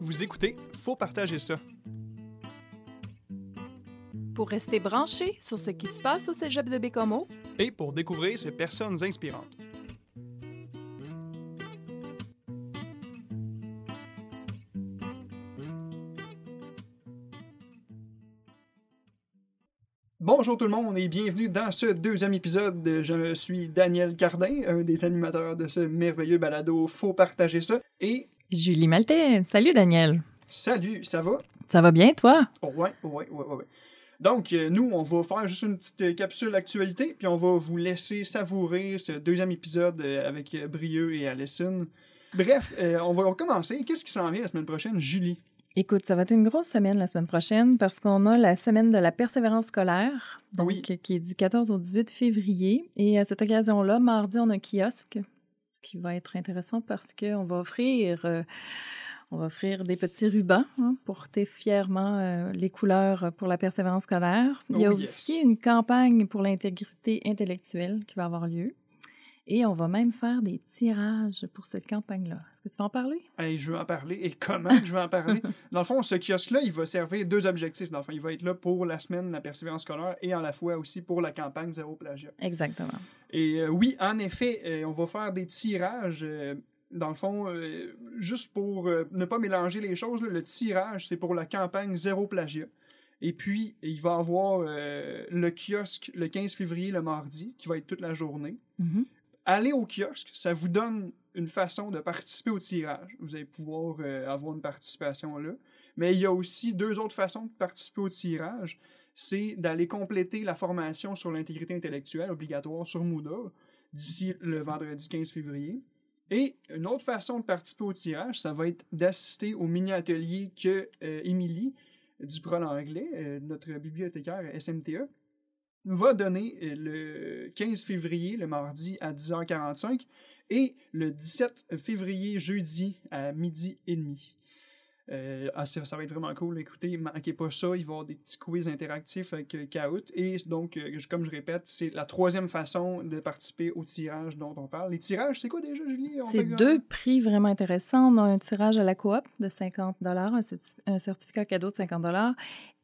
Vous écoutez, faut partager ça. Pour rester branché sur ce qui se passe au cégep de Bécomo, Et pour découvrir ces personnes inspirantes. Bonjour tout le monde et bienvenue dans ce deuxième épisode. de Je suis Daniel Cardin, un des animateurs de ce merveilleux balado Faut partager ça. Et Julie Maltais. Salut Daniel. salut, ça va? Ça va bien, toi? Oh, ouais, ouais, ouais, ouais, ouais. Donc, euh, nous, on va faire juste une petite euh, capsule actualité, puis on va vous laisser savourer ce deuxième épisode euh, avec Brieux et Alison. Bref, on va commencer. Qu'est-ce qui s'en vient la semaine prochaine, Julie? Écoute, ça va être une grosse semaine la semaine prochaine parce qu'on a la semaine de la persévérance scolaire, donc, Oui. qui est du 14 au 18 février. Et à cette occasion-là, mardi, on a un kiosque, ce qui va être intéressant parce qu'on va offrir, euh, on va offrir des petits rubans hein, pour porter fièrement euh, les couleurs pour la persévérance scolaire. Il y a Oh, aussi yes. une campagne pour l'intégrité intellectuelle qui va avoir lieu. Et on va même faire des tirages pour cette campagne-là. Est-ce que tu vas en parler? Hey, je veux en parler. Et comment je veux en parler? Dans le fond, ce kiosque-là, il va servir deux objectifs. Dans le fond, il va être là pour la semaine de la persévérance scolaire et à la fois aussi pour la campagne Zéro Plagiat. Exactement. Et euh, oui, en effet, euh, on va faire des tirages. euh, dans le fond, juste pour ne pas mélanger les choses, là, le tirage, c'est pour la campagne Zéro Plagiat. Et puis, il va y avoir euh, le kiosque le 15 février, le mardi, qui va être toute la journée. Mhm. Aller au kiosque, ça vous donne une façon de participer au tirage. Vous allez pouvoir euh, avoir une participation là. Mais il y a aussi deux autres façons de participer au tirage. C'est d'aller compléter la formation sur l'intégrité intellectuelle obligatoire sur Moodle d'ici le vendredi 15 février. Et une autre façon de participer au tirage, ça va être d'assister au mini-atelier que euh, Émilie, du Prol anglais, euh, notre bibliothécaire SMTA, va donner euh, le 15 février, le mardi, à 10h45 et le 17 février, jeudi, à midi et demi. Euh, ah, ça, ça va être vraiment cool. Écoutez, manquez pas ça. Il va y avoir des petits quiz interactifs avec euh, Kahoot. Et donc, euh, comme je répète, c'est la troisième façon de participer au tirage dont on parle. Les tirages, c'est quoi déjà, Julie? C'est deux prix vraiment intéressants. On a un tirage à la coop de 50 un, un certificat cadeau de 50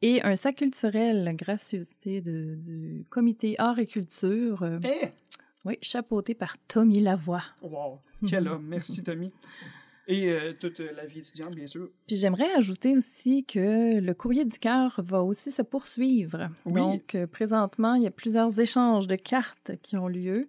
et un sac culturel gracieuseté de- du comité art et culture. euh, Eh! oui, chapeauté par Tommy Lavoie. Wow! Quel homme! Merci, Tommy. Et euh, toute la vie étudiante, bien sûr. Puis j'aimerais ajouter aussi que le courrier du cœur va aussi se poursuivre. Oui. Donc, euh, présentement, il y a plusieurs échanges de cartes qui ont lieu.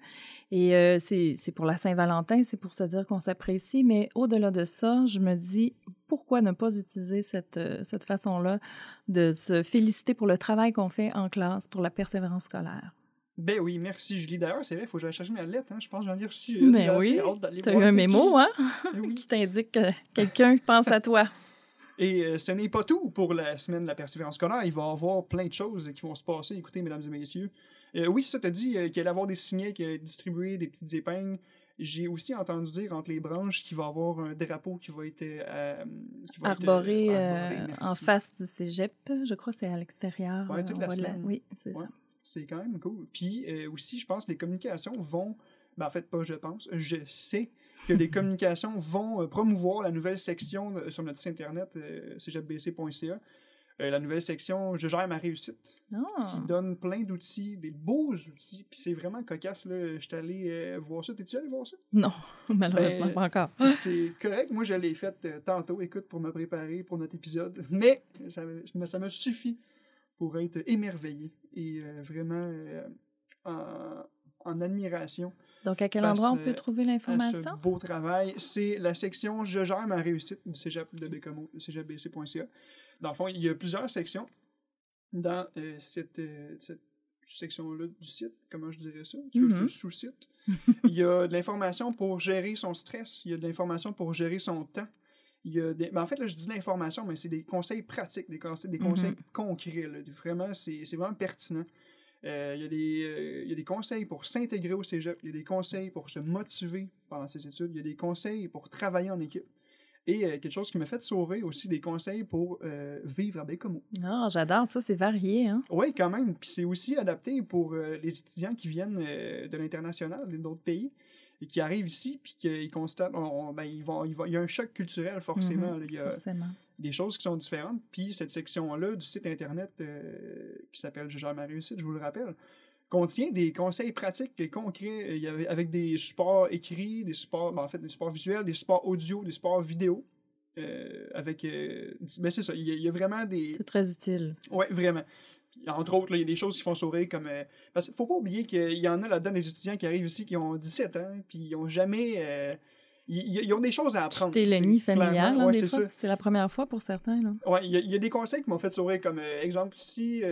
Et euh, c'est pour la Saint-Valentin, c'est pour se dire qu'on s'apprécie. Mais au-delà de ça, je me dis, pourquoi ne pas utiliser cette, cette façon-là de se féliciter pour le travail qu'on fait en classe, pour la persévérance scolaire? Ben oui, merci, Julie. D'ailleurs, c'est vrai, il faut que j'aille chercher ma lettre. Hein. Je pense que j'en ai reçu Ben une. J'ai oui, assez hâte d'aller Tu as eu un mémo, qui. hein, Oui. qui t'indique que quelqu'un pense à toi. Et euh, ce n'est pas tout pour la semaine de la persévérance scolaire. Il va y avoir plein de choses qui vont se passer. Écoutez, mesdames et messieurs. Euh, oui, ça te dit euh, qu'il allait y avoir des signets, qu'il allait distribuer des petites épingles. J'ai aussi entendu dire entre les branches qu'il va y avoir un drapeau qui va être, euh, qui va être, euh, Arboré en face du cégep, je crois que c'est à l'extérieur. Ouais, toute la. Oui, c'est Ouais. ça. C'est quand même cool. Puis euh, aussi, je pense que les communications vont. Ben, en fait, pas je pense. Je sais que les communications vont euh, promouvoir la nouvelle section de- sur notre site internet, euh. Euh, la nouvelle section Je gère ma réussite, Ah. qui donne plein d'outils, des beaux outils. Puis c'est vraiment cocasse. Là. Je suis allé euh, voir ça. T'es-tu allé voir ça? Non, malheureusement Ben, pas encore. C'est correct. Moi, je l'ai fait euh, tantôt, écoute, pour me préparer pour notre épisode. Mais ça, ça me suffit pour être émerveillé et euh, vraiment euh, en, en admiration Donc, à quel endroit on euh, peut trouver ce l'information? beau travail. C'est la section Je gère ma réussite du cégep de cégebc.ca. Dans le fond, il y a plusieurs sections dans euh, cette, euh, cette section-là du site. Comment je dirais ça? Mhm. ce sous-site. Il y a de l'information pour gérer son stress. Il y a de l'information pour gérer son temps. Il y a des... ben, en fait, là, je dis l'information, mais c'est des conseils pratiques, des conseils, des Mhm. conseils concrets. là. Vraiment, c'est vraiment pertinent. Euh, il, y a des, euh, il y a des conseils pour s'intégrer au cégep. Il y a des conseils pour se motiver pendant ses études. Il y a des conseils pour travailler en équipe. Et euh, quelque chose qui m'a fait sauver aussi des conseils pour euh, vivre à Bécomo. Ah, j'adore ça, c'est varié. Hein? Oui, quand même. Puis c'est aussi adapté pour euh, les étudiants qui viennent de l'international, d'autres pays. Et qui arrivent ici, puis qu'ils constatent, on- on- ben, ils vont, ils vont- il y a un choc culturel forcément. Mhm, là. il y a Forcément. des choses qui sont différentes. Puis cette section-là du site internet euh, qui s'appelle gère ma réussite, je vous le rappelle, contient des conseils pratiques et concrets avait- avec des supports écrits, des supports, ben, en fait, des supports visuels, des supports audio, des supports vidéo. euh, avec. euh, ben c'est ça, il y, a, il y a vraiment des. C'est très utile. Ouais, vraiment. Entre autres, il y a des choses qui font sourire comme. euh, parce qu'il faut pas oublier qu'il y en a là-dedans des étudiants qui arrivent ici qui ont 17 ans, puis ils ont jamais. euh, ils, ils ont des choses à apprendre. Quitter le nid familial, Ouais, c'est la première fois pour certains. Ouais, il y, a- il y a des conseils qui m'ont fait sourire, comme euh, exemple, si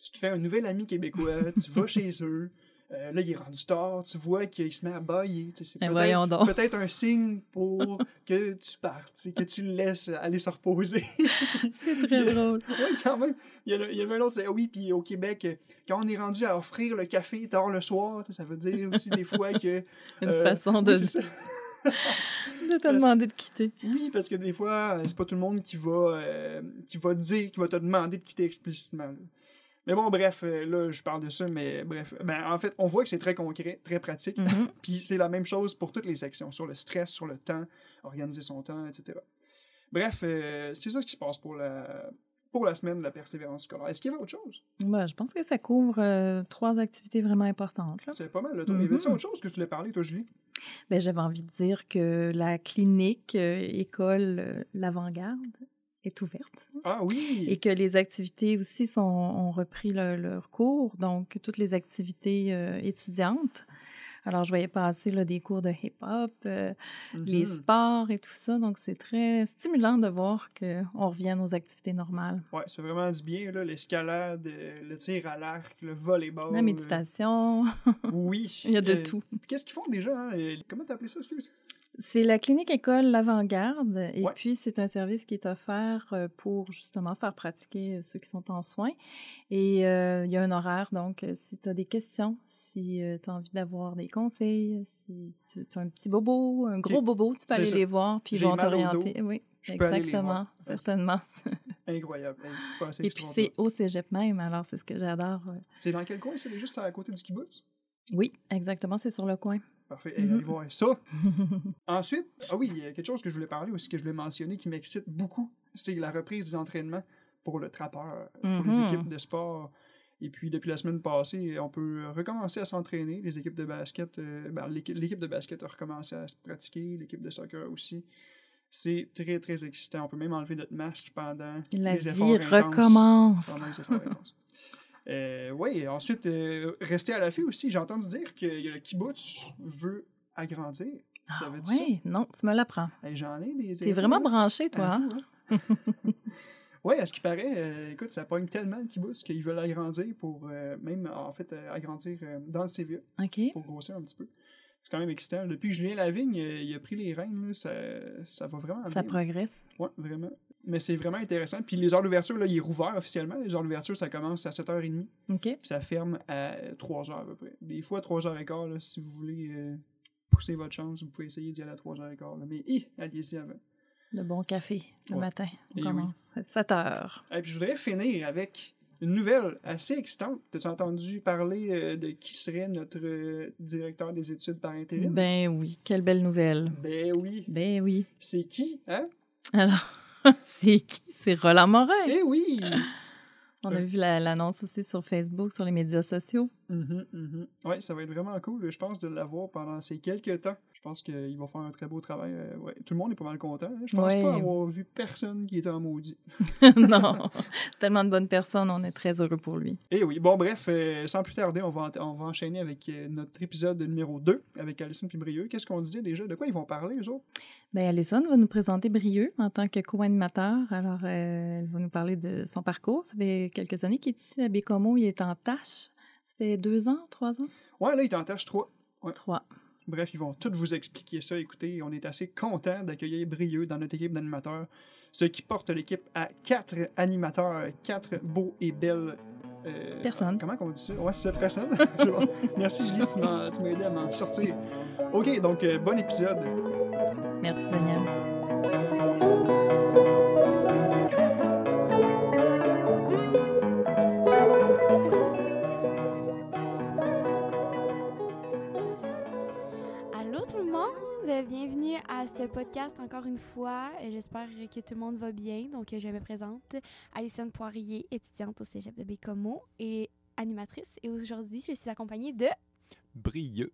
tu te fais un nouvel ami québécois, tu vas chez eux, euh, là, il est rendu tard, tu vois qu'il se met à bailler. C'est Ben peut-être peut-être un signe pour que tu partes, que tu le laisses aller se reposer. C'est très drôle. oui, quand même. Il y a, il y en a un autre, c'est oui, puis au Québec, quand on est rendu à offrir le café tard le soir, ça veut dire aussi des fois que. Une euh, façon de, de te demander de quitter. Oui, parce que des fois, euh, c'est pas tout le monde qui va, euh, qui va te dire, qui va te demander de quitter explicitement. Mais bon, bref, euh, là, je parle de ça, mais bref. Ben, en fait, on voit que c'est très concret, très pratique. Mhm. Puis c'est la même chose pour toutes les sections, sur le stress, sur le temps, organiser son temps, etc. Bref, euh, c'est ça qui se passe pour la, pour la semaine de la persévérance scolaire. Est-ce qu'il y avait autre chose? Ben, je pense que ça couvre euh, trois activités vraiment importantes. C'est pas mal. Là, toi. Mhm. Y avait-tu autre chose que tu voulais parler, toi, Julie? Ben, J'avais envie de dire que la clinique euh, école L'Avant-Garde est ouverte Ah oui! et que les activités aussi sont, ont repris le- leur cours, donc toutes les activités euh, étudiantes. Alors, je voyais passer là, des cours de hip-hop, euh, les Mhm. sports et tout ça. Donc, c'est très stimulant de voir qu'on revient aux activités normales. Ouais, c'est vraiment du bien, là, l'escalade, euh, le tir à l'arc, le volleyball. La méditation, euh, Oui. il y a de Euh, tout. Qu'est-ce qu'ils font déjà? hein? Comment t'as appelé ça, excuse? C'est la clinique école L'Avant-Garde et Ouais. puis c'est un service qui est offert euh, pour justement faire pratiquer euh, ceux qui sont en soins. Et euh, il y a un horaire, donc si tu as des questions, si tu as envie d'avoir des conseils, si tu as un petit bobo, un gros bobo, tu peux aller ça. les voir puis ils vont t'orienter. Oui, je exactement, certainement. Incroyable. Et puis c'est au cégep même, alors c'est ce que j'adore. C'est dans quel coin? C'est juste à côté du kibbutz? Oui, exactement, c'est sur le coin. Parfait. Hey, Mhm. allez voir ça. Ensuite, ah oui, il y a quelque chose que je voulais parler aussi, que je voulais mentionner, qui m'excite beaucoup, c'est la reprise des entraînements pour le trappeur, pour les Mhm. équipes de sport. Et puis, depuis la semaine passée, on peut recommencer à s'entraîner. Les équipes de basket, euh, ben, l'équipe l'équipe de basket a recommencé à se pratiquer, l'équipe de soccer aussi. C'est très, très excitant. On peut même enlever notre masque pendant La les efforts vie intenses. recommence. Pendant les efforts intenses. Euh, oui, ensuite, euh, rester à l'affût aussi. J'ai entendu dire que le kibbutz veut agrandir. Ça veut dire Oui, non, tu me l'apprends. Hey, J'en ai des. T'es vraiment branché, toi. hein? Infos, hein? Oui, à ce qui paraît, euh, écoute, ça pogne tellement le kibbutz qu'ils veulent agrandir pour, euh, même en fait, euh, agrandir euh, dans le CVA OK. pour grossir un petit peu. C'est quand même excitant. Depuis que Julien Lavigne, euh, il a pris les rênes, là, ça, ça va vraiment Ça bien. progresse. Oui, vraiment. Mais c'est vraiment intéressant. Puis les heures d'ouverture, là, il est rouvert officiellement. Les heures d'ouverture, ça commence à 7h30, OK. puis ça ferme à 3h à peu près. Des fois, 3h15, là, si vous voulez euh, pousser votre chance, vous pouvez essayer d'y aller à 3h15. là. Mais hi, allez-y avant. Le bon café le Ouais. matin. On Eh oui. commence. à 7 heures. Et puis je voudrais finir avec une nouvelle assez excitante. T'as-tu entendu parler euh, de qui serait notre euh, directeur des études par intérim? Ben oui, quelle belle nouvelle. Ben oui. Ben oui. C'est qui, hein? Alors, c'est qui? C'est Roland Morin. Eh oui! On a vu la- l'annonce aussi sur Facebook, sur les médias sociaux. Mhm, mhm. Ouais, ça va être vraiment cool, je pense, de l'avoir pendant ces quelques temps. Je pense qu'il va faire un très beau travail. euh, ouais. Tout le monde est pas mal content. hein. Je pense Ouais. pas avoir vu personne qui était en maudit. non, c'est tellement de bonnes personnes, on est très heureux pour lui. Et oui, bon, bref, euh, sans plus tarder, on va, en- on va enchaîner avec euh, notre épisode numéro 2 avec Alison Fibrieux. Qu'est-ce qu'on disait déjà? De quoi ils vont parler, eux autres? Ben, Alison va nous présenter Brieux en tant que co-animateur. Alors, elle va nous parler de son parcours. Ça fait quelques années qu'il est ici à Bécomo. Il est en tâche. Ça fait deux ans, trois ans? Ouais, là, ils t'en tâchent trois. Trois. Bref, ils vont tous vous expliquer ça. Écoutez, on est assez content d'accueillir Brieux dans notre équipe d'animateurs, ce qui porte l'équipe à quatre animateurs, quatre beaux et belles euh, Personnes. Comment on dit ça? Ouais, c'est personne. Merci Julie, tu m'as tu m'as aidé à m'en sortir. Ok, donc euh, bon épisode. Merci, Daniel. Podcast encore une fois. J'espère que tout le monde va bien. Donc, je me présente, Alison Poirier, étudiante au Cégep de Bécomo et animatrice. Et aujourd'hui, je suis accompagnée de... Brieux.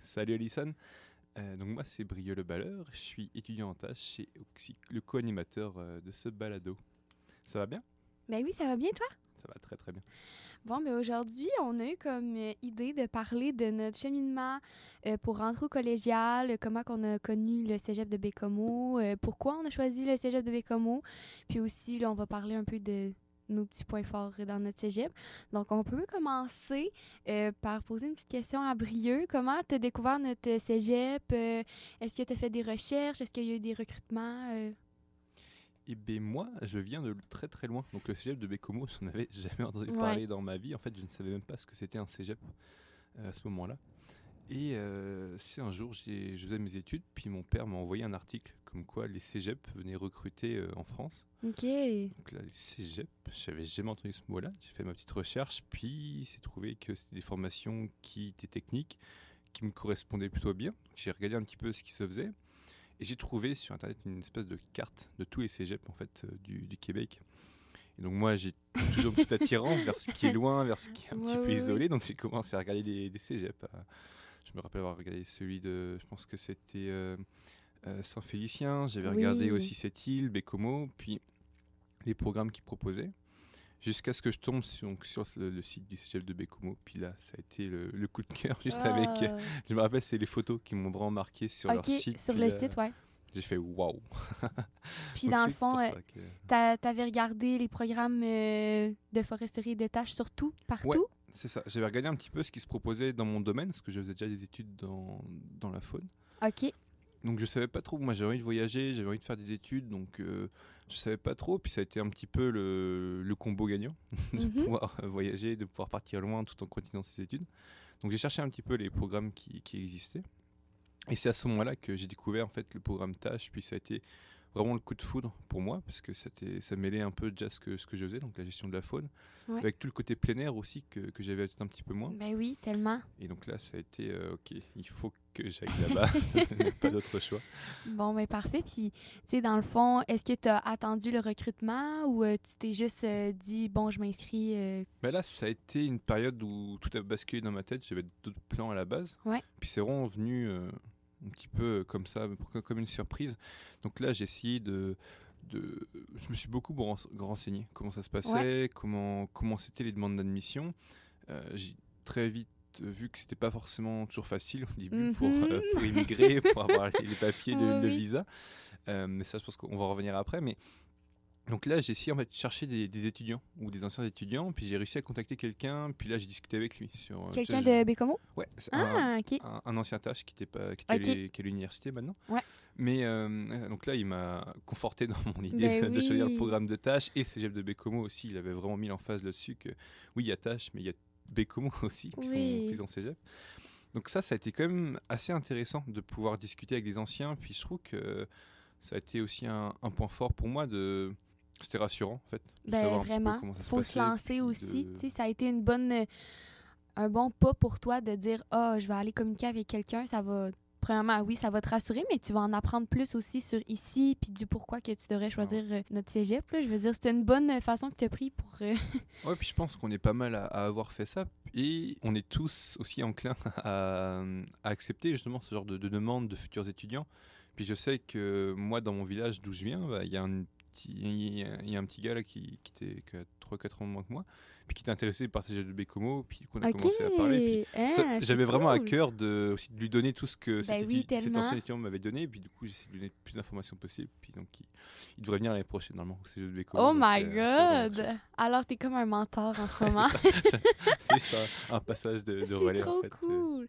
Salut Alison. Euh, donc moi, c'est Brieux le Balleur. Je suis étudiant en tâche et le co-animateur euh, de ce balado. Ça va bien? Ben oui, ça va bien, toi? Ça va très très bien. Bon, mais aujourd'hui, on a eu comme euh, idée de parler de notre cheminement euh, pour rentrer au collégial, comment on a connu le cégep de Bécomo, euh, pourquoi on a choisi le cégep de Bécomo, puis aussi, là, on va parler un peu de nos petits points forts dans notre cégep. Donc, on peut commencer par poser une petite question à Brieux. Comment tu as découvert notre cégep? Est-ce que tu as fait des recherches? Est-ce qu'il y a eu des recrutements? Eh bien, moi, je viens de très très loin. Donc, le cégep de Bécomo, je n'en avais jamais entendu parler dans ma vie. En fait, je ne savais même pas ce que c'était un cégep euh, à ce moment-là. Et euh, c'est un jour, je faisais mes études, puis mon père m'a envoyé un article comme quoi les cégeps venaient recruter euh, en France. Ok. Donc là, les cégeps, j'avais jamais entendu ce mot-là. J'ai fait ma petite recherche, puis c'est trouvé que c'était des formations qui étaient techniques, qui me correspondaient plutôt bien. J'ai regardé un petit peu ce qui se faisait. Et j'ai trouvé sur internet une espèce de carte de tous les cégeps en fait euh, du, du, Québec. Et donc moi j'ai toujours une petite attirance vers ce qui est loin, vers ce qui est un petit peu isolé. Donc j'ai commencé à regarder des, des cégeps. Euh. Je me rappelle avoir regardé celui de, je pense que c'était euh, Saint-Félicien. J'avais regardé aussi cette île, Bécomo, puis les programmes qu'ils proposaient jusqu'à ce que je tombe sur, sur le, site du chef de Bécomo. Puis là, ça a été le, coup de cœur, juste avec. Ah. je me rappelle, c'est les photos qui m'ont vraiment marqué sur leur site. Sur le site, ouais. J'ai fait waouh! puis dans le fond, euh, tu avais regardé les programmes euh, de foresterie et de tâches surtout, partout? Ouais, c'est ça. J'avais regardé un petit peu ce qui se proposait dans mon domaine, parce que je faisais déjà des études dans, dans la faune. Ok. Donc je savais pas trop. Moi, j'avais envie de voyager, j'avais envie de faire des études, donc. Euh, je savais pas trop, puis ça a été un petit peu le, le combo gagnant de mhm. pouvoir voyager, de pouvoir partir loin tout en continuant ses études. Donc j'ai cherché un petit peu les programmes qui, qui existaient. Et c'est à ce moment-là que j'ai découvert en fait le programme Tâche, puis ça a été vraiment le coup de foudre pour moi, parce que ça mêlait un peu déjà ce que, ce que je faisais, donc la gestion de la faune, avec tout le côté plein air aussi que, que j'avais un petit peu moins. Ben oui, tellement. Et donc là, ça a été, euh, ok, il faut que j'aille là-bas, pas d'autre choix. Bon, ben parfait. Puis, tu sais, dans le fond, est-ce que tu as attendu le recrutement ou euh, tu t'es juste euh, dit, bon, je m'inscris ben Là, ça a été une période où tout a basculé dans ma tête, j'avais d'autres plans à la base. Ouais. Puis c'est vraiment venu un petit peu comme ça, comme une surprise. Donc là, j'ai essayé de, de, je me suis beaucoup renseigné comment ça se passait, comment comment c'était les demandes d'admission. Euh, j'ai très vite vu que c'était pas forcément toujours facile au début pour, mhm. euh, pour, immigrer, pour avoir les, papiers, de, le, visa. Euh, mais ça, je pense qu'on va revenir après. Mais donc là, j'ai essayé en fait de chercher des, étudiants ou des anciens étudiants, puis j'ai réussi à contacter quelqu'un, puis là j'ai discuté avec lui sur. Euh, quelqu'un de Bécomo Ouais, ah, un, un, ancien tâche qui était pas, qui était à l'université maintenant. Ouais. Mais euh, donc là, il m'a conforté dans mon idée ben de choisir le programme de tâche et Cégep de Bécomo aussi. Il avait vraiment mis l'emphase là-dessus que oui, il y a tâche, mais il y a Bécomo aussi, qui sont plus en Cégep. Donc ça, ça a été quand même assez intéressant de pouvoir discuter avec des anciens, puis je trouve que ça a été aussi un, un point fort pour moi de c'était rassurant, en fait. Ben, vraiment. Il faut se lancer aussi. Ça a été une bonne, euh, un bon pas pour toi de dire Ah, oh, je vais aller communiquer avec quelqu'un. Ça va. Premièrement, oui, ça va te rassurer, mais tu vas en apprendre plus aussi sur ici, puis du pourquoi que tu devrais choisir euh, notre cégep. Je veux dire, c'est une bonne façon que tu as pris pour. Euh, ouais, puis je pense qu'on est pas mal à, avoir fait ça. Et on est tous aussi enclins à, accepter justement ce genre de, de demande de futurs étudiants. Puis je sais que moi, dans mon village d'où je viens, bah, il y a un il y, a un petit gars là qui, qui était 3-4 ans moins que moi, puis qui était intéressé par ces jeux de Bécomo, puis qu'on a commencé à parler. Ah, j'avais vraiment à cœur de, aussi de lui donner tout ce que bah cet ancien étudiant m'avait donné, puis du coup j'ai essayé de lui donner le plus d'informations possible, puis donc il, devrait venir l'année prochaine normalement ces jeux de Bécomo. Oh my euh, god! Alors t'es comme un mentor en ce moment. c'est juste un, passage de, de relais trop en fait. cool!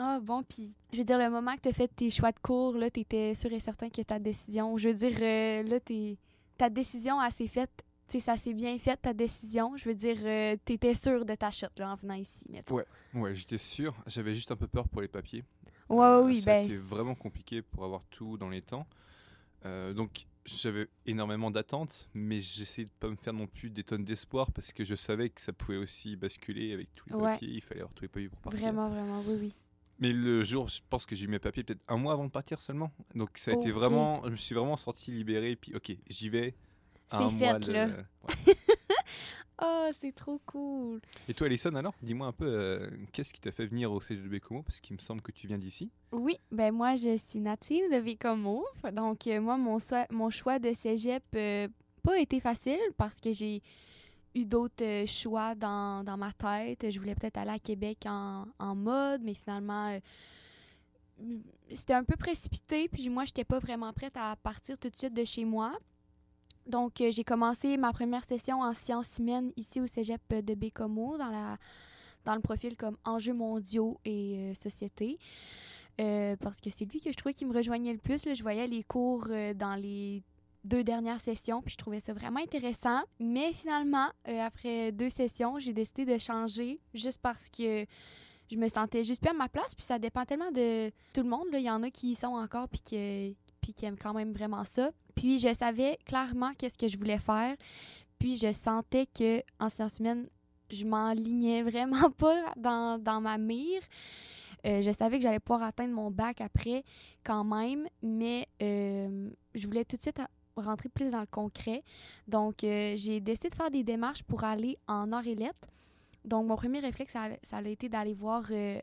Ah bon, puis je veux dire, le moment que tu as fait tes choix de cours, là, tu étais sûr et certain que ta décision, je veux dire, euh, là, t'es ta décision, a s'est faite. sais, ça s'est bien fait, ta décision. Je veux dire, euh, tu étais sûr de ta chute là, en venant ici, mettons. Ouais, ouais j'étais sûr. J'avais juste un peu peur pour les papiers. Ouais, euh, oui, ben. C'était vraiment compliqué pour avoir tout dans les temps. Euh, donc, j'avais énormément d'attentes, mais j'essayais de pas me faire non plus des tonnes d'espoir parce que je savais que ça pouvait aussi basculer avec tous les papiers. Il fallait avoir tous les papiers pour partir. Vraiment, vraiment, oui, oui. Mais le jour, je pense que j'ai eu mes papiers peut-être un mois avant de partir seulement. Donc ça a été vraiment, je me suis vraiment sorti libéré. Puis ok, j'y vais. C'est fait, de- là. Ouais. Oh, c'est trop cool. Et toi, Alison, alors, dis-moi un peu, euh, qu'est-ce qui t'a fait venir au CG de Bécomo? Parce qu'il me semble que tu viens d'ici. Oui, ben moi, je suis native de Bécomo. Donc, euh, moi, mon, choix de cégep n'a pas été facile parce que j'ai d'autres euh, choix dans, dans ma tête. Je voulais peut-être aller à Québec en, en mode, mais finalement, euh, c'était un peu précipité. Puis moi, je n'étais pas vraiment prête à partir tout de suite de chez moi. Donc, euh, j'ai commencé ma première session en sciences humaines ici au cégep de Bécomo, dans, la, dans le profil comme enjeux mondiaux et société. Parce que c'est lui que je trouvais qui me rejoignait le plus. Je voyais les cours dans les deux dernières sessions, puis je trouvais ça vraiment intéressant. Mais finalement, euh, après deux sessions, j'ai décidé de changer juste parce que je me sentais juste plus à ma place. Puis ça dépend tellement de tout le monde. là. Il y en a qui y sont encore, puis, que, puis qui aiment quand même vraiment ça. Puis je savais clairement qu'est-ce que je voulais faire. Puis je sentais que en sciences humaines, je m'enlignais vraiment pas dans, dans ma mire. Euh, je savais que j'allais pouvoir atteindre mon bac après quand même, mais euh, je voulais tout de suite rentrer plus dans le concret. Donc, euh, j'ai décidé de faire des démarches pour aller en et lettres. Donc, mon premier réflexe, ça, a- ça a été d'aller voir euh,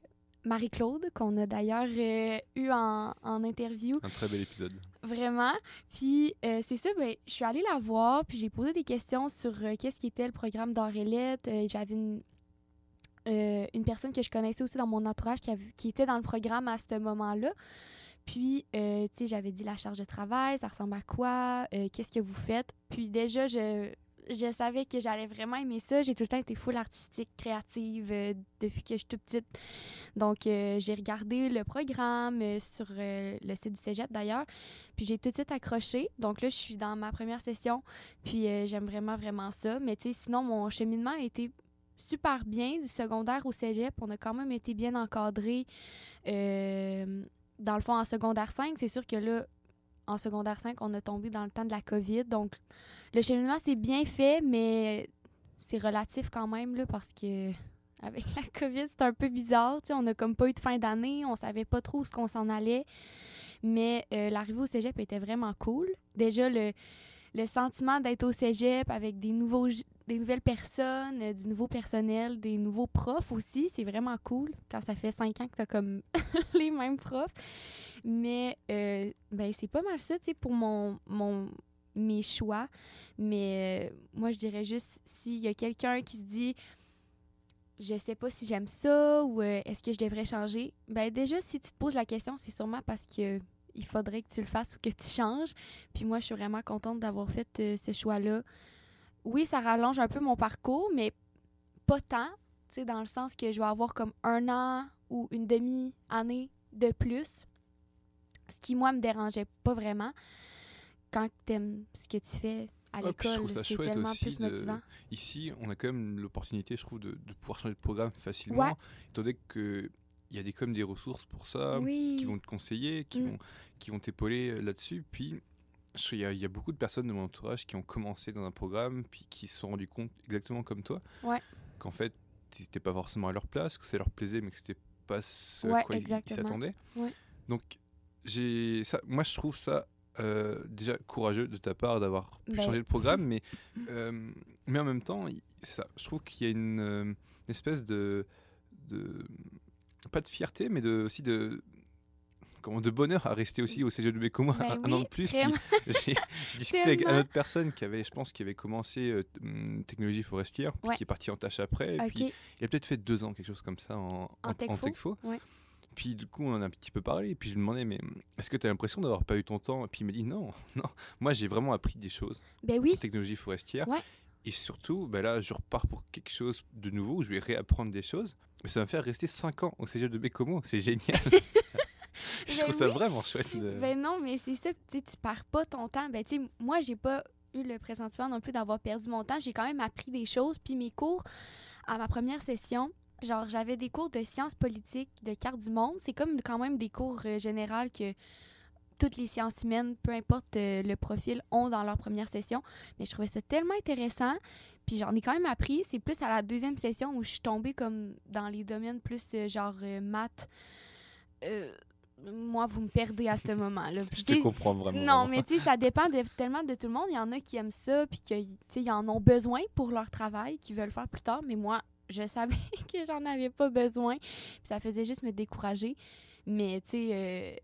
Marie-Claude, qu'on a d'ailleurs euh, eu en, en interview. Un très bel épisode. Vraiment. Puis euh, c'est ça, ben, je suis allée la voir, puis j'ai posé des questions sur euh, qu'est-ce qui était le programme d'Auréliette. Euh, J'avais une, une personne que je connaissais aussi dans mon entourage qui, avait- qui était dans le programme à ce moment-là. Puis, euh, tu sais, j'avais dit la charge de travail, ça ressemble à quoi, euh, qu'est-ce que vous faites? Puis déjà, je, je savais que j'allais vraiment aimer ça. J'ai tout le temps été full artistique, créative euh, depuis que je suis toute petite. Donc, j'ai regardé le programme sur le site du cégep d'ailleurs. Puis j'ai tout de suite accroché. Donc là, je suis dans ma première session. Puis j'aime vraiment, vraiment ça. Mais tu sais, sinon, mon cheminement a été super bien du secondaire au cégep. On a quand même été bien encadré. Dans le fond, en secondaire 5, c'est sûr que là, en secondaire 5, on a tombé dans le temps de la COVID. Donc, le cheminement, c'est bien fait, mais c'est relatif quand même, parce que avec la COVID, c'est un peu bizarre. on n'a comme pas eu de fin d'année, on savait pas trop où ce s'en allait. Mais euh, l'arrivée au cégep était vraiment cool. Déjà, le, le sentiment d'être au cégep avec des, nouveaux, des nouvelles personnes, euh, du nouveau personnel, des nouveaux profs aussi, c'est vraiment cool quand ça fait cinq ans que tu as comme les mêmes profs. Mais euh, ben, c'est pas mal ça, tu sais, pour mon, mon, mes choix. Mais euh, moi, je dirais juste s'il y a quelqu'un qui se dit je sais pas si j'aime ça ou est-ce que je devrais changer, ben déjà, si tu te poses la question, c'est sûrement parce que il faudrait que tu le fasses ou que tu changes. Puis moi, je suis vraiment contente d'avoir fait ce choix-là. Oui, ça rallonge un peu mon parcours, mais pas tant, tu sais, dans le sens que je vais avoir comme un an ou une demi-année de plus, ce qui, moi, me dérangeait pas vraiment. Quand tu aimes ce que tu fais à l'école, c'est tellement aussi plus de- motivant. Ici, on a quand même l'opportunité, je trouve, de, de pouvoir changer de programme facilement, Ouais. étant donné qu'il y a des, comme des ressources pour ça, oui. qui vont te conseiller, qui Mm. vont, qui vont t'épauler euh, là-dessus. Puis, y, il y a beaucoup de personnes de mon entourage qui ont commencé dans un programme, puis qui se sont rendus compte, exactement comme toi, Ouais. qu'en fait, ils n'étaient pas forcément à leur place, que ça leur plaisait, mais que c'était pas ce à Ouais, quoi ils- s'attendaient. Ouais. Donc, j'ai ça, moi, je trouve ça euh, déjà courageux de ta part d'avoir pu Ben. changer le programme, mais, euh, mais en même temps, il- c'est ça. Je trouve qu'il y a une, euh, une espèce de, de. Pas de fierté, mais de, aussi de. Comment, de bonheur à rester aussi au CGE de Bécomo Ben un, oui, an de plus. J'ai discuté avec une autre personne qui avait, je pense, qui avait commencé euh, hum, technologie forestière, puis Ouais. qui est parti en tâche après. Et OK. puis, il a peut-être fait deux ans, quelque chose comme ça, en, En Techfo. Ouais. Puis du coup, on en a un petit peu parlé. Et puis je lui demandais, mais hum, est-ce que tu as l'impression d'avoir pas eu ton temps? Et puis il m'a dit, non, non. Moi, j'ai vraiment appris des choses Ben en oui, technologie forestière. Ouais. Et surtout, ben là, je repars pour quelque chose de nouveau, où je vais réapprendre des choses. Mais ça va me faire rester 5 ans au cégep de Bécomo. C'est génial. je Ben trouve ça oui. vraiment chouette. de- Ben non, mais c'est ça, tu tu perds pas ton temps. Ben tu sais, moi, j'ai pas eu le pressentiment non plus d'avoir perdu mon temps. J'ai quand même appris des choses. Puis mes cours, à ma première session, genre, j'avais des cours de sciences politiques, de carte du monde. C'est comme quand même des cours euh, généraux que toutes les sciences humaines, peu importe euh, le profil, ont dans leur première session. Mais je trouvais ça tellement intéressant. Puis j'en ai quand même appris. C'est plus à la deuxième session où je suis tombée comme dans les domaines plus euh, genre maths, moi, vous me perdez à ce moment-là. Je te comprends vraiment. Non, mais tu sais, ça dépend de- tellement de tout le monde. Il y en a qui aiment ça, puis que, tu sais, ils en ont besoin pour leur travail, qui veulent faire plus tard. Mais moi, je savais que j'en avais pas besoin. Puis ça faisait juste me décourager. Mais, tu sais, euh,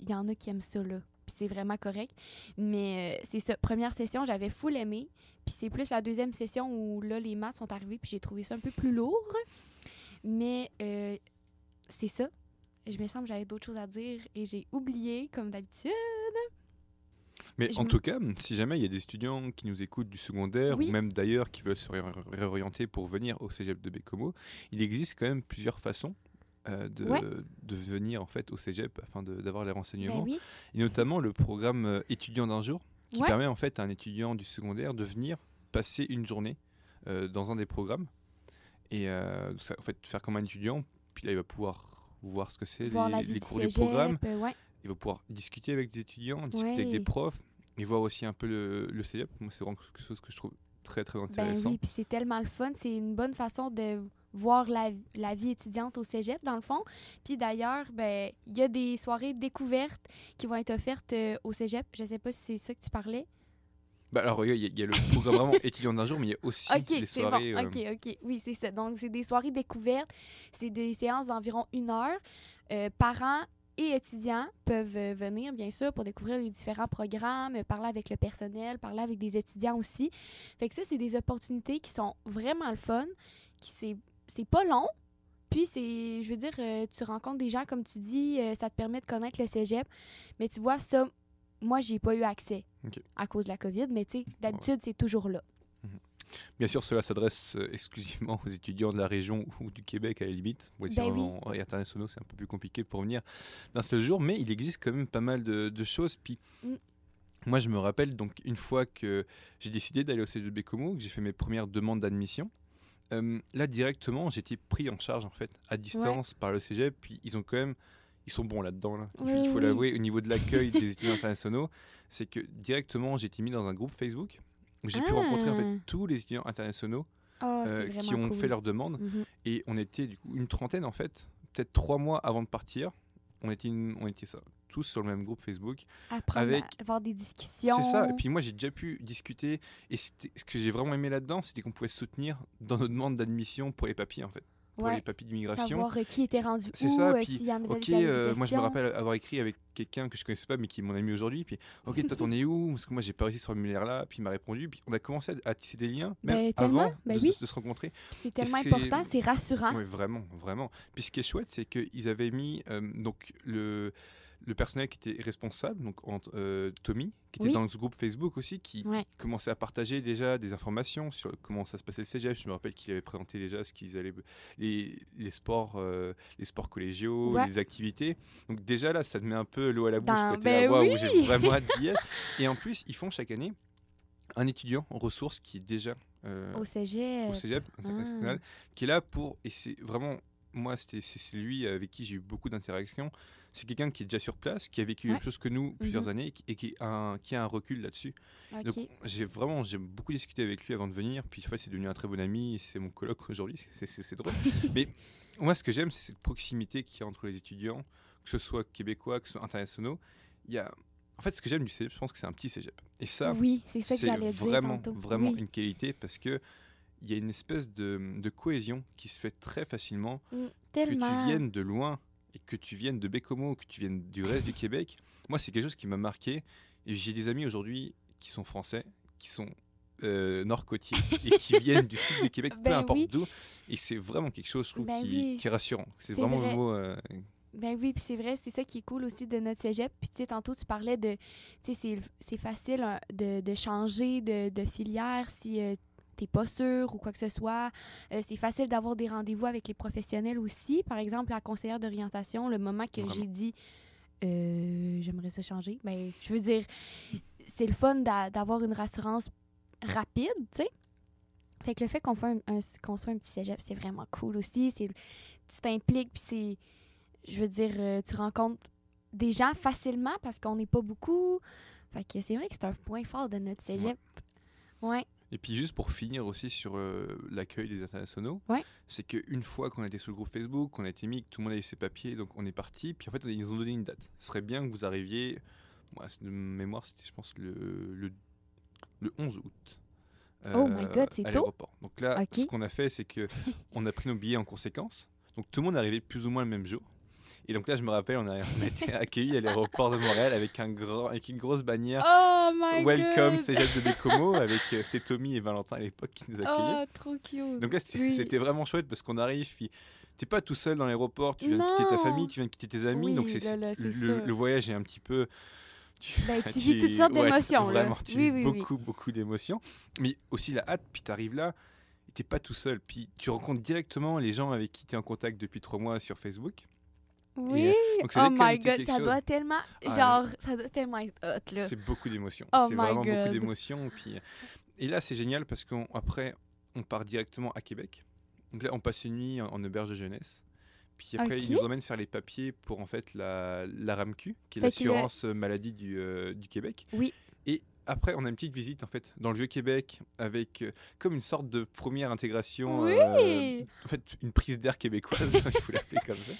il y en a qui aiment ça, là. Puis c'est vraiment correct. Mais euh, c'est ça. Première session, j'avais full aimé. Puis c'est plus la deuxième session où, là, les maths sont arrivés, puis j'ai trouvé ça un peu plus lourd. Mais euh, c'est ça. Je me semble que j'avais d'autres choses à dire et j'ai oublié, comme d'habitude. Mais Je en me- tout cas, si jamais il y a des étudiants qui nous écoutent du secondaire Oui. ou même d'ailleurs qui veulent se ré- réorienter pour venir au cégep de Bécomo, il existe quand même plusieurs façons euh, de, Ouais. de venir en fait au cégep afin d'avoir les Ben renseignements. oui. Et notamment le programme euh, étudiant d'un jour qui Ouais. permet en fait à un étudiant du secondaire de venir passer une journée euh, dans un des programmes et ça- en fait faire comme un étudiant. Puis là, il va pouvoir voir ce que c'est les, du cours, les cégep, programmes. euh, ouais. Il va pouvoir discuter avec des étudiants, discuter avec des profs et voir aussi un peu le, le cégep. Moi, c'est vraiment quelque chose que je trouve très très Ben intéressant. oui, puis c'est tellement le fun. C'est une bonne façon de voir la, la vie étudiante au cégep, dans le fond. Puis d'ailleurs, ben il y a des soirées découvertes qui vont être offertes euh, au cégep. Je sais pas si c'est ça que tu parlais. Bah, alors, il y, a- il y a le programme vraiment étudiant d'un jour, mais il y a aussi OK, les c'est soirées. bon. euh, OK, OK. Oui, c'est ça. Donc, c'est des soirées découvertes. C'est des séances d'environ une heure. Euh, parents et étudiants peuvent euh, venir, bien sûr, pour découvrir les différents programmes, parler avec le personnel, parler avec des étudiants aussi. Fait que ça, c'est des opportunités qui sont vraiment le fun, qui c'est c'est pas long. Puis, c'est, je veux dire, tu rencontres des gens, comme tu dis, ça te permet de connaître le cégep. Mais tu vois, ça, moi, j'ai pas eu accès à cause de la COVID, mais tu sais, d'habitude, c'est toujours là. Bien sûr, cela s'adresse euh, exclusivement aux étudiants de la région ou du Québec à la limite. Pour les Ben étudiants en- internationaux, c'est un peu plus compliqué pour venir d'un seul jour, mais il existe quand même pas mal de, de choses. Puis, Mm. moi, je me rappelle donc une fois que j'ai décidé d'aller au CEG de Bécomo, que j'ai fait mes premières demandes d'admission. euh, là, directement, j'ai été pris en charge en fait à distance par le Cégep. Puis, ils ont quand même, ils sont bons là-dedans. Là. Il faut- Oui, il faut oui. l'avouer, au niveau de l'accueil des étudiants internationaux, c'est que directement, j'ai été mis dans un groupe Facebook où j'ai pu rencontrer en fait Ah. tous les étudiants internationaux Ah, euh, qui ont cool. fait leur demande Mhm. et on était du coup une trentaine en fait, peut-être trois mois avant de partir. On était, une- on était ça, tous sur le même groupe Facebook. Apprendre avec- à avoir des discussions. C'est ça. Et puis moi j'ai déjà pu discuter et ce que j'ai vraiment aimé là-dedans, c'était qu'on pouvait soutenir dans nos demandes d'admission pour les papiers en fait, pour Ouais. les papiers d'immigration. Savoir euh, qui était rendu C'est ça, euh, puis, s'il y en avait Ok, euh, moi je me rappelle avoir écrit avec quelqu'un que je connaissais pas mais qui est mon ami aujourd'hui. Puis ok, toi t'en es où? Parce que moi j'ai pas réussi ce formulaire-là. Puis il m'a répondu. Puis on a commencé à, à tisser des liens même Ben, avant ben de, oui. de se rencontrer. C'est tellement important, c'est rassurant. Oui, vraiment, vraiment. Puis ce qui est chouette, c'est qu'ils avaient mis euh, donc le, le personnel qui était responsable, donc euh, Tommy, qui était Oui. dans ce groupe Facebook aussi, qui Ouais. commençait à partager déjà des informations sur comment ça se passait le cégep. Je me rappelle qu'il avait présenté déjà ce qu'ils allaient les, les sports, euh, les sports collégiaux, Ouais. les activités. Donc déjà là, ça te met un peu l'eau à la bouche côté ben là, oui. j'ai vraiment hâte d'y être. Et en plus, ils font chaque année un étudiant en ressources qui est déjà euh, Au cégep. au cégep Ah. international, qui est là pour, et c'est vraiment, moi, c'est lui avec qui j'ai eu beaucoup d'interactions. C'est quelqu'un qui est déjà sur place, qui a vécu la Ouais. même chose que nous plusieurs Mhm. années et qui, a, un, qui a un recul là-dessus. Donc j'ai vraiment, j'ai beaucoup discuté avec lui avant de venir, puis en fait c'est devenu un très bon ami, c'est mon coloc aujourd'hui, c'est- drôle. Mais moi ce que j'aime c'est cette proximité qu'il y a entre les étudiants, que ce soit québécois, que ce soit internationaux. Il y a... En fait ce que j'aime du cégep, je pense que c'est un petit cégep. Et ça, oui, c'est dire vraiment, vraiment Oui. une qualité parce que il y a une espèce de, de cohésion qui se fait très facilement. Mm, Que tu viennes de loin et que tu viennes de Bécomo, que tu viennes du reste du Québec, moi c'est quelque chose qui m'a marqué. Et j'ai des amis aujourd'hui qui sont français, qui sont euh, nord-côtiers et qui viennent du sud du Québec, peu Ben importe oui. d'où. Et c'est vraiment quelque chose, je trouve, Ben qui, oui, qui est rassurant. C'est vraiment vrai. le mot. euh, Ben oui, puis c'est vrai, c'est ça qui est cool aussi de notre cégep. Puis tu sais, tantôt, tu parlais de. Tu sais, c'est- c'est facile hein, de, de changer de, de filière si euh, t'es pas sûr ou quoi que ce soit. Euh, c'est facile d'avoir des rendez-vous avec les professionnels aussi. Par exemple, la conseillère d'orientation, le moment que j'ai dit euh, j'aimerais ça changer, ben, je veux dire, c'est le fun d'a- d'avoir une rassurance rapide, tu sais. Fait que le fait qu'on fait un, un- qu'on soit un petit cégep, c'est vraiment cool aussi. C'est, tu t'impliques, puis c'est, je veux dire, euh, tu rencontres des gens facilement parce qu'on n'est pas beaucoup. Fait que c'est vrai que c'est un point fort de notre cégep. Ouais. Et puis juste pour finir aussi sur euh, l'accueil des internationaux, Ouais. c'est qu'une fois qu'on a été sur le groupe Facebook, qu'on a été mis, que tout le monde a eu ses papiers, donc on est parti, puis en fait ils nous ont donné une date. Ce serait bien que vous arriviez, moi c'est de mémoire c'était je pense le, le, le 11 août. Oh my God, c'est à tôt. Donc là, ce qu'on a fait, c'est que on a pris nos billets en conséquence. Donc tout le monde est arrivé plus ou moins le même jour. Et donc là, je me rappelle, on a, on a été accueillis à l'aéroport de Montréal avec, un grand, avec une grosse bannière Oh my Welcome! Cégep de Bécomo, avec euh, c'était Tommy et Valentin à l'époque qui nous accueillaient. Oh, trop cute! Donc là, c'était Oui. vraiment chouette parce qu'on arrive, puis t'es pas tout seul dans l'aéroport, tu viens de quitter ta famille, tu viens de quitter tes amis, Oui, donc là, là, le, voyage est un petit peu. Tu, Ben, tu vis toutes sortes ouais, d'émotions. Vraiment, tu Oui, vis oui, oui. beaucoup, beaucoup d'émotions, mais aussi la hâte, puis t'arrives là, et t'es pas tout seul, puis tu rencontres directement les gens avec qui t'es en contact depuis trois mois sur Facebook. Oui! Donc ça Oh my god, ça chose. doit tellement. Genre, ça doit tellement être hot, là. C'est beaucoup d'émotions. Oh c'est vraiment God. beaucoup d'émotions. Puis... Et là, c'est génial parce qu'après, on part directement à Québec. Donc là, on passe une nuit en, en auberge de jeunesse. Puis après, Ok. ils nous emmènent faire les papiers pour en fait la, la RAMQ, qui est le- l'assurance maladie du, euh, du Québec. Oui. Et après, on a une petite visite en fait dans le vieux Québec avec euh, comme une sorte de première intégration. Oui. euh, en fait, une prise d'air québécoise, il faut l'appeler comme ça.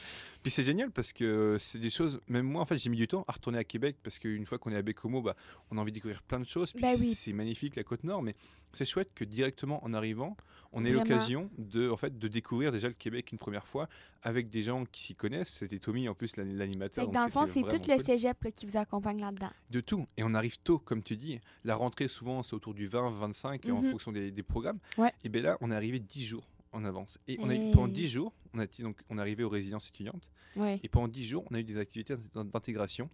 Puis c'est génial parce que c'est des choses, même moi en fait j'ai mis du temps à retourner à Québec parce qu'une fois qu'on est à Bécomo, bah, on a envie de découvrir plein de choses. Puis Bah oui. c'est magnifique la côte nord, mais c'est chouette que directement en arrivant, on ait l'occasion de, en fait, de découvrir déjà le Québec une première fois avec des gens qui s'y connaissent. C'était Tommy en plus l'an- l'animateur. Dans le fond, c'est tout vraiment le cégep là, qui vous accompagne là-dedans. De tout. Et on arrive tôt, comme tu dis. La rentrée, souvent, c'est autour du 20, 25, en Mhm. fonction des, des programmes. Ouais. Et bien là, on est arrivé 10 jours en avance. Et on a eu, Hey. pendant 10 jours, on, a été, donc, on est arrivé aux résidences étudiantes. Ouais. Et pendant 10 jours, on a eu des activités d'int- d'intégration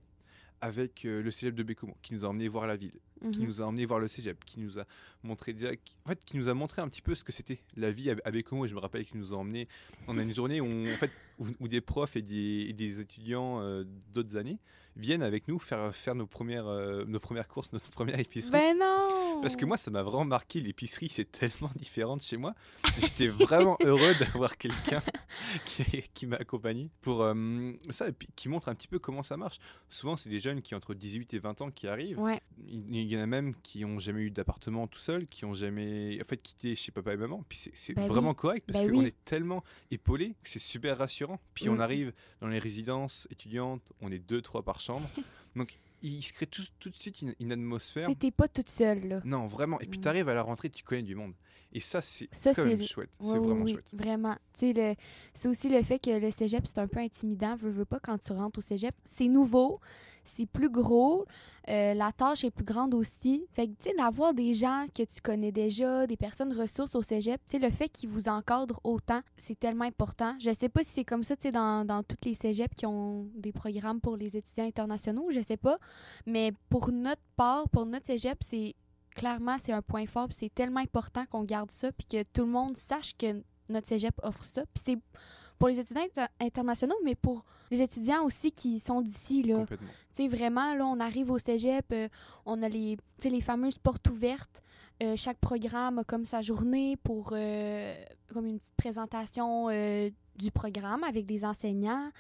avec euh, le cégep de Bécomo, qui nous a emmené voir la ville, qui Mhm. nous a emmené voir le cégep, qui nous a montré déjà, qui- en fait, qui nous a montré un petit peu ce que c'était la vie à, à. Et je me rappelle qu'ils nous ont emmené. On a une journée où, on- en fait, où, où des profs et des, et des étudiants euh, d'autres années viennent avec nous faire faire nos premières euh, nos premières courses, notre première épicerie. Ben non! Parce que moi, ça m'a vraiment marqué. L'épicerie, c'est tellement différent de chez moi. J'étais vraiment heureux d'avoir quelqu'un qui, qui m'a accompagné pour euh, ça, et puis qui montre un petit peu comment ça marche. Souvent, c'est des jeunes qui ont entre 18 et 20 ans qui arrivent. Ouais. Il y en a même qui ont jamais eu d'appartement tout seul, qui ont jamais en fait quitté chez papa et maman. Puis c'est Bah oui. vraiment correct parce Bah qu'on oui. est tellement épaulé que c'est super rassurant. Puis Mm. on arrive dans les résidences étudiantes, on est deux trois par chambre, donc il se crée tout, tout de suite une, une atmosphère. C'était pas toute seule, là. Non, vraiment. Et puis Mm. tu arrives à la rentrée, tu connais du monde. Et ça, c'est quand même chouette. C'est vraiment oui, chouette. Vraiment. Le- c'est aussi le fait que le cégep, c'est un peu intimidant. Veux, veux pas quand tu rentres au cégep. C'est nouveau, c'est plus gros, euh, la tâche est plus grande aussi. Fait que, tu sais, d'avoir des gens que tu connais déjà, des personnes ressources au cégep, tu sais, le fait qu'ils vous encadrent autant, c'est tellement important. Je sais pas si c'est comme ça, tu sais, dans, dans tous les cégeps qui ont des programmes pour les étudiants internationaux, je sais pas. Mais pour notre part, pour notre cégep, c'est clairement, c'est un point fort. C'est tellement important qu'on garde ça, puis que tout le monde sache que notre cégep offre ça. Puis c'est pour les étudiants inter- internationaux, mais pour les étudiants aussi qui sont d'ici. là. Tu vraiment, là, on arrive au cégep, euh, on a les, les fameuses portes ouvertes. Euh, chaque programme a comme sa journée pour euh, comme une petite présentation du programme avec des enseignants.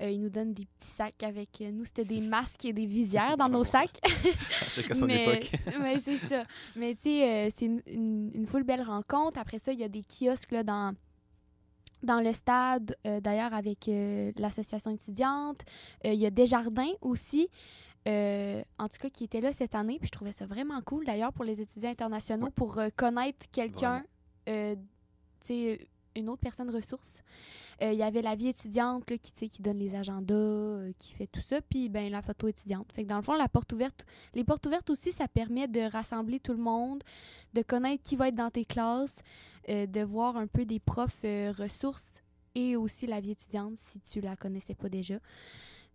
Euh, ils nous donnent des petits sacs avec nous, c'était des masques et des visières dans nos sacs. Chacun son Mais- époque. ouais, c'est ça. Mais tu sais, euh, c'est une, une, une full belle rencontre. Après ça, il y a des kiosques là, dans, dans le stade, euh, d'ailleurs, avec euh, l'association étudiante. Euh, Il y a Desjardins aussi. en tout cas, qui était là cette année, puis je trouvais ça vraiment cool d'ailleurs pour les étudiants internationaux, Ouais. pour connaître quelqu'un, tu sais, une autre personne ressource. Euh, Il y avait la vie étudiante qui, qui donne les agendas, euh, qui fait tout ça, puis ben, la photo étudiante. Fait que dans le fond, la porte ouverte, les portes ouvertes aussi, ça permet de rassembler tout le monde, de connaître qui va être dans tes classes, euh, de voir un peu des profs ressources et aussi la vie étudiante si tu la connaissais pas déjà.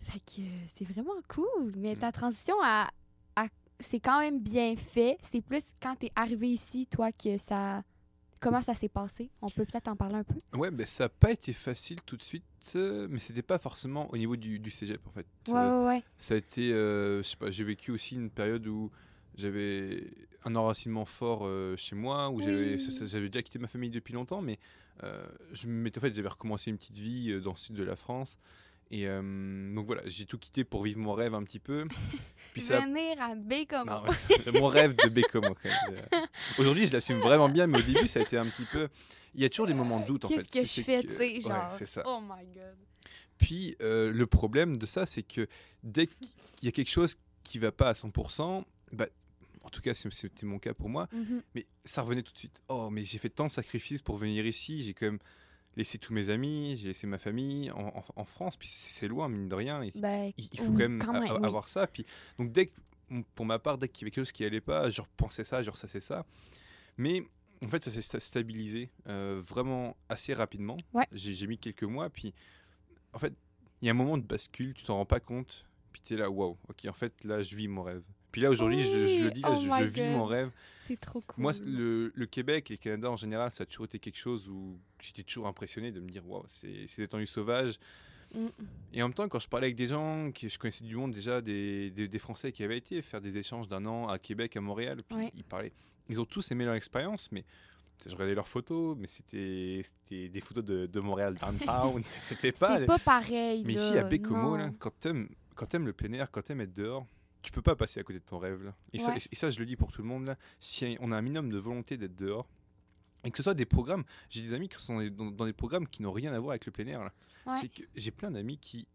Fait que c'est vraiment cool. Mais ta transition à, à- c'est quand même bien fait. C'est plus quand tu es arrivé ici, toi, que ça. Comment ça s'est passé? On peut peut-être en parler un peu? Ouais, ben ça n'a pas été facile tout de suite, euh, mais c'était pas forcément au niveau du, du cégep en fait. Euh, Ouais, ouais, ouais. Ça a été, euh, je sais pas, j'ai vécu aussi une période où j'avais un enracinement fort euh, chez moi, où j'avais, Oui. déjà quitté ma famille depuis longtemps, mais euh, je m'étais, en fait, j'avais recommencé une petite vie euh, dans le sud de la France. Et euh, donc voilà, j'ai tout quitté pour vivre mon rêve un petit peu. Puis ça, Venir à Bécomo. non, ouais, mon rêve de Bécomo. Euh, Aujourd'hui, je l'assume vraiment bien, mais au début, ça a été un petit peu. Il y a toujours des moments de doute en fait. Qu'est-ce que je fais, tu sais, ouais, genre. c'est ça. Oh my god. Puis euh, le problème de ça, c'est que dès qu'il y a quelque chose qui va pas à 100%, bah, en tout cas, c'était mon cas pour moi, Mhm. mais ça revenait tout de suite. Oh, mais j'ai fait tant de sacrifices pour venir ici, j'ai quand même laissé tous mes amis, j'ai laissé ma famille en, en- en France, puis c'est loin, mine de rien. il, il faut quand même, quand a- même, a- oui. avoir ça. Puis, donc, dès que, pour ma part, dès qu'il y avait quelque chose qui allait pas, je repensais ça, je ressassais ça. Mais en fait, ça s'est sta- stabilisé euh, vraiment assez rapidement. Ouais. J'ai mis quelques mois, puis en fait, il y a un moment de bascule, tu t'en rends pas compte, puis tu es là, waouh, ok, en fait, là, je vis mon rêve. Puis là, aujourd'hui, je, je le dis, là, oh je, vis mon rêve. C'est trop cool. Moi, le, le Québec et le Canada en général, ça a toujours été quelque chose où j'étais toujours impressionné de me dire, waouh, c'est des étendues sauvages. Mm. Et en même temps, quand je parlais avec des gens, qui, je connaissais du monde déjà, des, des, des Français qui avaient été faire des échanges d'un an à Québec, à Montréal, puis Ouais. ils parlaient. Ils ont tous aimé leur expérience, mais je regardais leurs photos, mais c'était des photos de, de Montréal downtown. c'était pas. C'est pas pareil. Mais là, ici à Bécomo, là, quand t'aimes le plein air, quand t'aimes être dehors, tu peux pas passer à côté de ton rêve. Là. Et, ça, Ouais. et ça, je le dis pour tout le monde. Là, si on a un minimum de volonté d'être dehors, et que ce soit des programmes, j'ai des amis qui sont dans, des- dans- dans des programmes qui n'ont rien à voir avec le plein air. là. Ouais. C'est que j'ai plein d'amis qui,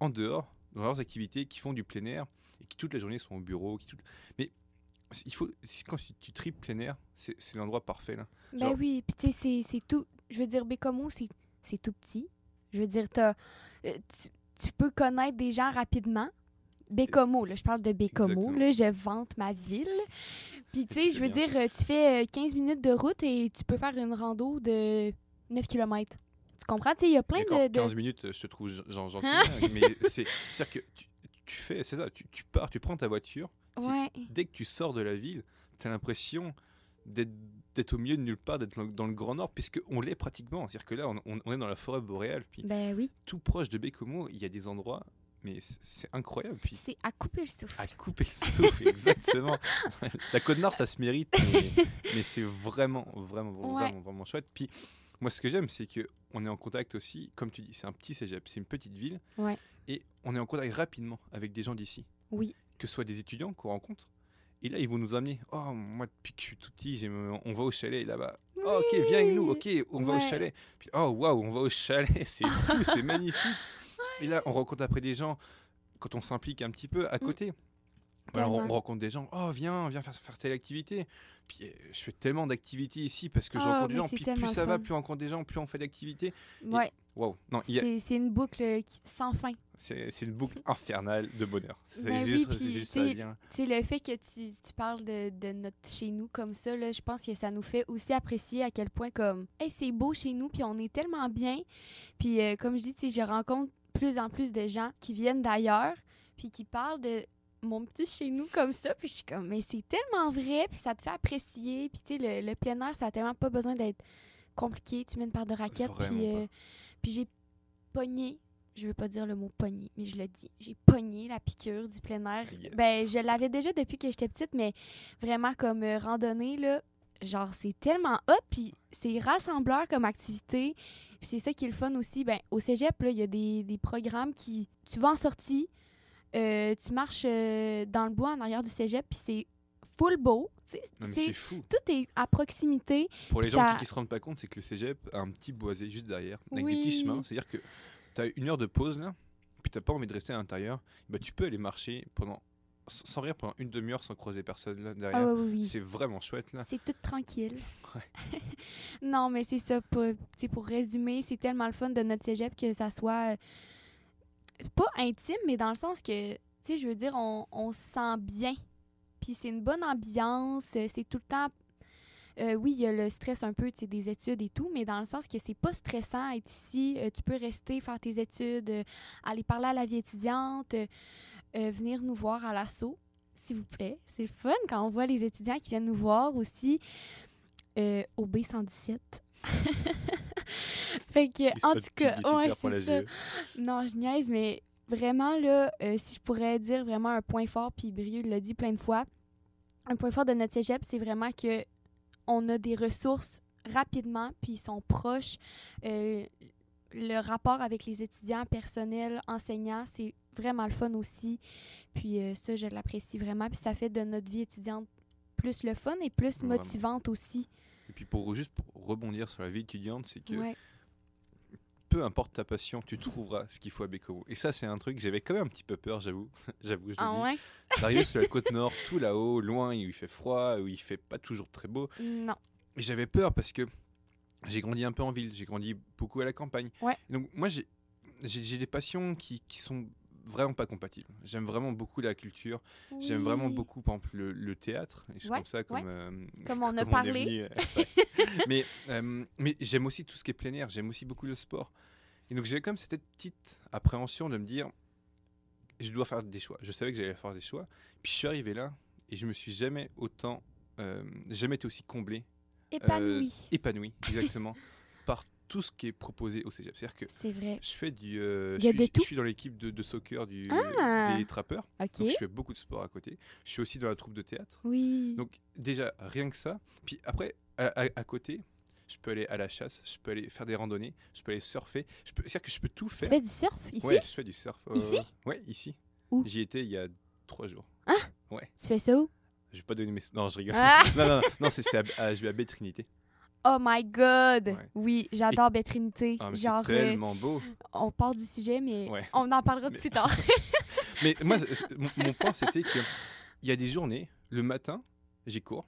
en dehors, dans leurs activités, qui font du plein air et qui toute la journée sont au bureau. Qui tout... Mais il faut, quand tu, tripes plein air, c'est c'est l'endroit parfait. Là. Ben Genre- oui, puis tu sais, c'est- c'est tout. Je veux dire, Bécomo, c'est c'est tout petit. Je veux dire, t'as, euh, tu, tu peux connaître des gens rapidement. Bécomo, là, je parle de Bécomo, là, je vante ma ville. Puis tu sais, je veux bien. dire, euh, tu fais euh, 15 minutes de route et tu peux faire une rando de 9 km. Tu comprends? Tu sais, il y a plein de... de- 15 minutes, je te trouve gen- gentil, Hein? hein, mais c'est à dire que tu, tu fais, c'est ça, tu, tu pars, tu prends ta voiture, Ouais, dès que tu sors de la ville, tu as l'impression d'être au milieu de nulle part, d'être dans, le Grand Nord, puisqu'on l'est pratiquement. C'est-à-dire que là, on, on- on est dans la forêt boréale, puis ben oui. tout proche de Bécomo, il y a des endroits, mais c'est incroyable. Puis C'est à couper le souffle. à couper le souffle, exactement. la Côte Nord, ça se mérite, mais, mais c'est vraiment, vraiment, vraiment, Ouais. vraiment, vraiment chouette. Puis moi, ce que j'aime, c'est que on est en contact aussi, comme tu dis, c'est un petit cégep, c'est une petite ville, Ouais. et on est en contact rapidement avec des gens d'ici, Oui. que ce soit des étudiants qu'on rencontre. Et là, ils vont nous amener. Oh, moi, depuis que je suis tout petit, on va au chalet là-bas. Oh, ok, viens avec nous. Ok, on va au chalet. Puis, oh, waouh, on va au chalet. C'est fou, c'est magnifique. Et là, on rencontre après des gens, quand on s'implique un petit peu à côté. Alors, on Mm. Rencontre des gens. Oh, viens, viens faire, faire telle activité. Puis, euh, je fais tellement d'activités ici parce que je Ah, rencontre des gens. Puis, plus ça va, plus on rencontre des gens, plus on fait d'activités. Ouais. Non, a- c'est c'est une boucle qui, sans fin. c'est c'est une boucle infernale de bonheur. C'est Ben oui, juste, c'est juste ça sais, le fait que tu, tu parles de, de notre chez nous comme ça, là, je pense que ça nous fait aussi apprécier à quel point comme hey, c'est beau chez nous, puis on est tellement bien. Puis euh, comme je dis, je rencontre plus en plus de gens qui viennent d'ailleurs, puis qui parlent de mon petit chez nous comme ça, puis je suis comme mais c'est tellement vrai, puis ça te fait apprécier, puis tu sais le, le plein air, ça a tellement pas besoin d'être compliqué, tu mets une paire de raquettes, puis euh, puis j'ai pogné je veux pas dire le mot pogné, mais je le dis. J'ai pogné la piqûre du plein air. Yes. Ben, je l'avais déjà depuis que j'étais petite, mais vraiment comme euh, randonnée, là, genre, c'est tellement hot, puis c'est rassembleur comme activité. Puis c'est ça qui est le fun aussi. Ben, au cégep, il y a des, des programmes qui... Tu vas en sortie, euh, tu marches euh, dans le bois en arrière du cégep, puis c'est full beau. c'est- fou. tout est à proximité. Pour les gens ça- qui, qui se rendent pas compte, c'est que le cégep a un petit boisé juste derrière, avec Oui. des petits chemins. C'est-à-dire que tu as une heure de pause là, puis t'as pas envie de rester à l'intérieur, bah, tu peux aller marcher pendant, sans rire pendant une demi-heure sans croiser personne là Ah derrière. oui. C'est vraiment chouette là. C'est tout tranquille. Ouais. non, mais c'est ça. Pour, pour résumer, c'est tellement le fun de notre cégep que ça soit euh, pas intime, mais dans le sens que, tu sais, je veux dire, on, on se sent bien. Puis c'est une bonne ambiance. euh, C'est tout le temps. euh, oui, il y a le stress un peu tu sais, des études et tout, mais dans le sens que c'est pas stressant être ici. Euh, tu peux rester, faire tes études, aller parler à la vie étudiante, euh, venir nous voir à l'assaut s'il vous plaît. C'est le fun quand on voit les étudiants qui viennent nous voir aussi euh, au B117. fait que, Qui en tout cas, ouais, c'est ça. Non, je niaise, mais vraiment, là, euh, si je pourrais dire vraiment un point fort, puis Brieux l'a dit plein de fois, un point fort de notre cégep, c'est vraiment que on a des ressources rapidement, puis ils sont proches. Euh, le rapport avec les étudiants, personnels, enseignants, c'est vraiment le fun aussi. Puis euh, ça, je l'apprécie vraiment. Puis ça fait de notre vie étudiante plus le fun et plus Vraiment. motivante aussi. Et puis pour juste pour rebondir sur la vie étudiante, c'est que Ouais. peu importe ta passion, tu trouveras ce qu'il faut à Bécomo. Et ça, c'est un truc, j'avais quand même un petit peu peur, j'avoue. j'avoue, je Ah ouais? Sur la côte nord, tout là-haut, loin, où il fait froid, où il fait pas toujours très beau. Non. Et j'avais peur parce que j'ai grandi un peu en ville, j'ai grandi beaucoup à la campagne. Ouais. Donc moi, j'ai j'ai- j'ai des passions qui, qui sont vraiment pas compatibles. J'aime vraiment beaucoup la culture, j'aime vraiment beaucoup, par exemple, le, le théâtre, et Ouais, comme ça, comme, ouais. euh, Comme on a parlé. venu, euh, mais euh, mais j'aime aussi tout ce qui est plein air, j'aime aussi beaucoup le sport. Et donc j'avais comme cette petite appréhension de me dire, je dois faire des choix. Je savais que j'allais faire des choix. Puis je suis arrivé là et je me suis jamais autant, jamais été aussi comblé, Épanoui. épanoui, exactement, par tout ce qui est proposé au cégep. C'est-à-dire que C'est vrai. je fais du, euh, je, suis, tout. je suis dans l'équipe de, de soccer du, Ah. des trappeurs. OK. Donc je fais beaucoup de sport à côté. Je suis aussi dans la troupe de théâtre. Oui. Donc déjà, rien que ça. Puis après, à, à- à côté, je peux aller à la chasse, je peux aller faire des randonnées, je peux aller surfer. Je peux, c'est-à-dire que je peux tout tu faire. fais du surf ici? Ouais, je fais du surf. euh, Ici Ouais, ici. Où J'y étais il y a trois jours. Tu fais ça où? Je vais pas donner mes... Non, je rigole. Ah! non, non, non, non, c'est, je vais à Baie Trinité. Oh my God! Ouais. Oui, j'adore Baie Trinité. Ah, Genre, c'est euh, tellement beau. on part du sujet, mais Ouais. on en parlera Mais- plus tard. Mais moi, mon, point, c'était que il y a des journées, le matin, j'ai cours.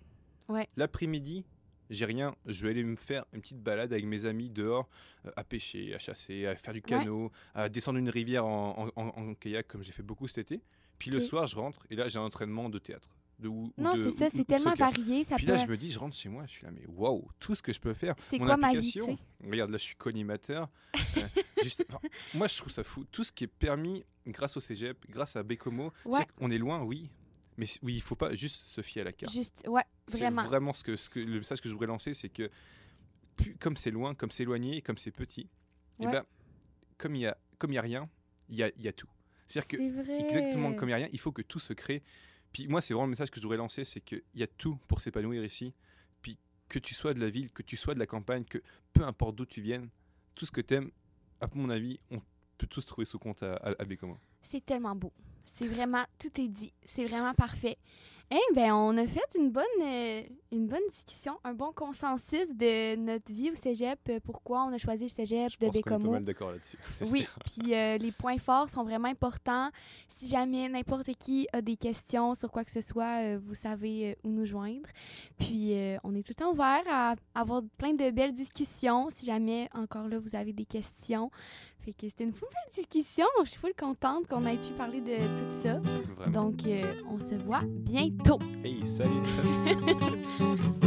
Ouais. L'après-midi, j'ai rien. Je vais aller me faire une petite balade avec mes amis dehors, euh, à pêcher, à chasser, à faire du canot, à descendre une rivière en, en- en- en kayak, comme j'ai fait beaucoup cet été. Puis le soir, je rentre et là, j'ai un entraînement de théâtre. De, ou, ou non, c'est ça, c'est tellement varié. Ça Puis peut... là, je me dis, je rentre chez moi, je suis là, mais waouh, tout ce que je peux faire. C'est quoi ma vie, application, regarde, là, je suis co-animateur. Euh, juste- enfin, moi, je trouve ça fou. Tout ce qui est permis grâce au cégep, grâce à Bécomo, Ouais. c'est qu'on est loin, oui. Mais oui, il faut pas juste se fier à la carte. Juste, ouais, C'est vraiment. vraiment ce que, ce que, le message que je voudrais lancer, c'est que plus, comme c'est loin, comme c'est éloigné, comme c'est petit, et Ouais. ben, comme il y a, comme il y a rien, il y a, y a tout. C'est-à-dire que C'est vrai. exactement comme il n'y a rien, il faut que tout se crée. Puis moi, c'est vraiment le message que je voudrais lancer, c'est qu'il y a tout pour s'épanouir ici. Puis que tu sois de la ville, que tu sois de la campagne, que peu importe d'où tu viennes, tout ce que tu aimes, à mon avis, on peut tous trouver ce compte à, à, à. C'est tellement beau. C'est vraiment, tout est dit. C'est vraiment parfait. Eh ben, on a fait une bonne, euh, une bonne discussion, un bon consensus de notre vie au cégep, euh, pourquoi on a choisi le cégep Je de pense Bécomo. mal d'accord là-dessus. Oui, puis euh, les points forts sont vraiment importants. Si jamais n'importe qui a des questions sur quoi que ce soit, vous savez où nous joindre. Puis on est tout le temps ouvert à avoir plein de belles discussions. Si jamais encore là vous avez des questions, fait que c'était une full belle discussion. Je suis full contente qu'on ait pu parler de tout ça. Vraiment. Donc euh, on se voit bientôt. Hey, salut, salut.